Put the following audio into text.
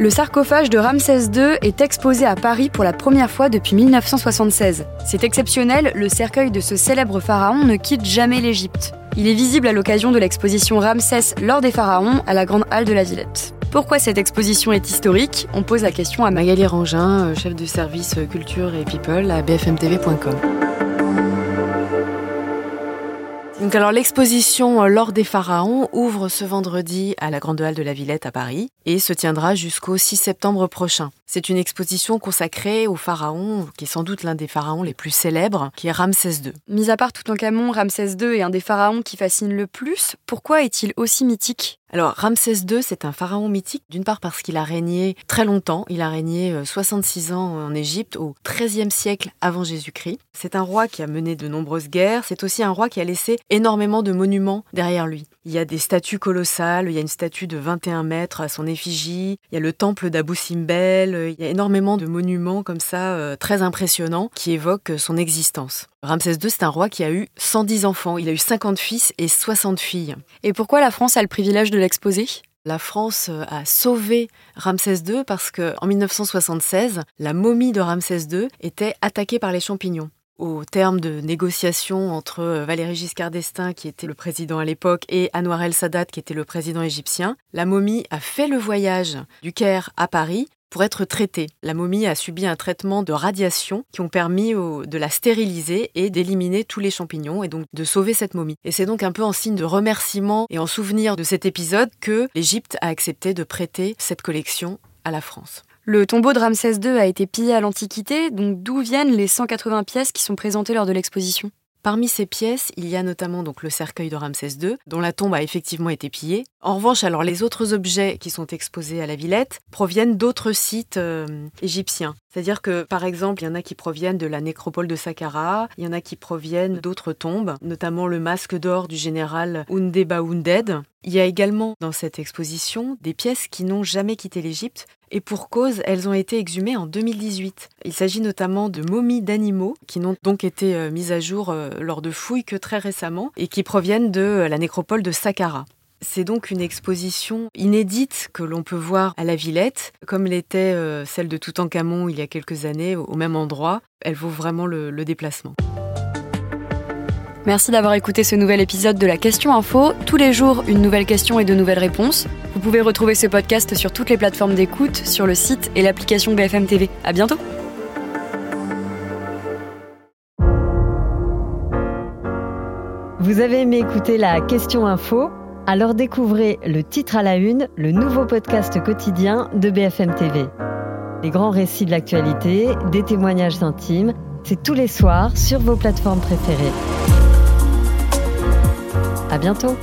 Le sarcophage de Ramsès II est exposé à Paris pour la première fois depuis 1976. C'est exceptionnel, le cercueil de ce célèbre pharaon ne quitte jamais l'Égypte. Il est visible à l'occasion de l'exposition Ramsès lors des pharaons à la Grande Halle de la Villette. Pourquoi cette exposition est historique? On pose la question à Magali Rangin, euh, chef de service culture et people à bfmtv.com. Donc alors l'exposition euh, L'or des pharaons ouvre ce vendredi à la Grande Halle de la Villette à Paris et se tiendra jusqu'au 6 septembre prochain. C'est une exposition consacrée au pharaon, qui est sans doute l'un des pharaons les plus célèbres, qui est Ramsès II. Mis à part Toutankhamon, Ramsès II est un des pharaons qui fascine le plus. Pourquoi est-il aussi mythique? Alors Ramsès II, c'est un pharaon mythique, d'une part parce qu'il a régné très longtemps, il a régné 66 euh, ans en Égypte au XIIIe siècle avant Jésus-Christ. C'est un roi qui a mené de nombreuses guerres, c'est aussi un roi qui a laissé énormément de monuments derrière lui. Il y a des statues colossales, il y a une statue de 21 mètres à son effigie, il y a le temple d'Abou Simbel, il y a énormément de monuments comme ça euh, très impressionnants qui évoquent son existence. Ramsès II, c'est un roi qui a eu 110 enfants. Il a eu 50 fils et 60 filles. Et pourquoi la France a le privilège de l'exposer? La France euh, a sauvé Ramsès II parce qu'en 1976, la momie de Ramsès II était attaquée par les champignons au terme de négociations entre euh, Valéry Giscard d'Estaing, qui était le président à l'époque, et Anwar el-Sadat, qui était le président égyptien, la momie a fait le voyage du Caire à Paris pour être traitée. La momie a subi un traitement de radiation qui ont permis de la stériliser et d'éliminer tous les champignons et donc de sauver cette momie. Et c'est donc un peu en signe de remerciement et en souvenir de cet épisode que l'Égypte a accepté de prêter cette collection à la France. Le tombeau de Ramsès II a été pillé à l'Antiquité, donc d'où viennent les 180 pièces qui sont présentées lors de l'exposition? Parmi ces pièces, il y a notamment donc le cercueil de Ramsès II, dont la tombe a effectivement été pillée. En revanche, alors les autres objets qui sont exposés à la Villette proviennent d'autres sites euh, égyptiens. C'est-à-dire que, par exemple, il y en a qui proviennent de la nécropole de Saqqara, il y en a qui proviennent d'autres tombes, notamment le masque d'or du général Undeba Unded. Il y a également dans cette exposition des pièces qui n'ont jamais quitté l'Égypte, et pour cause, elles ont été exhumées en 2018. Il s'agit notamment de momies d'animaux qui n'ont donc été euh, mises à jour euh, lors de fouilles que très récemment et qui proviennent de euh, la nécropole de Saqqara. C'est donc une exposition inédite que l'on peut voir à la Villette, comme l'était celle de Toutankhamon il y a quelques années, au même endroit. Elle vaut vraiment le, le déplacement. Merci d'avoir écouté ce nouvel épisode de la Question Info. Tous les jours, une nouvelle question et de nouvelles réponses. Vous pouvez retrouver ce podcast sur toutes les plateformes d'écoute, sur le site et l'application BFM TV. À bientôt! Vous avez aimé écouter la Question Info? Alors découvrez le titre à la une, le nouveau podcast quotidien de BFM TV. Les grands récits de l'actualité, des témoignages intimes, c'est tous les soirs sur vos plateformes préférées. À bientôt!